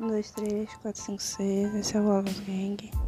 1, 2, 3, 4, 5, 6. Esse é o Alvin Gang.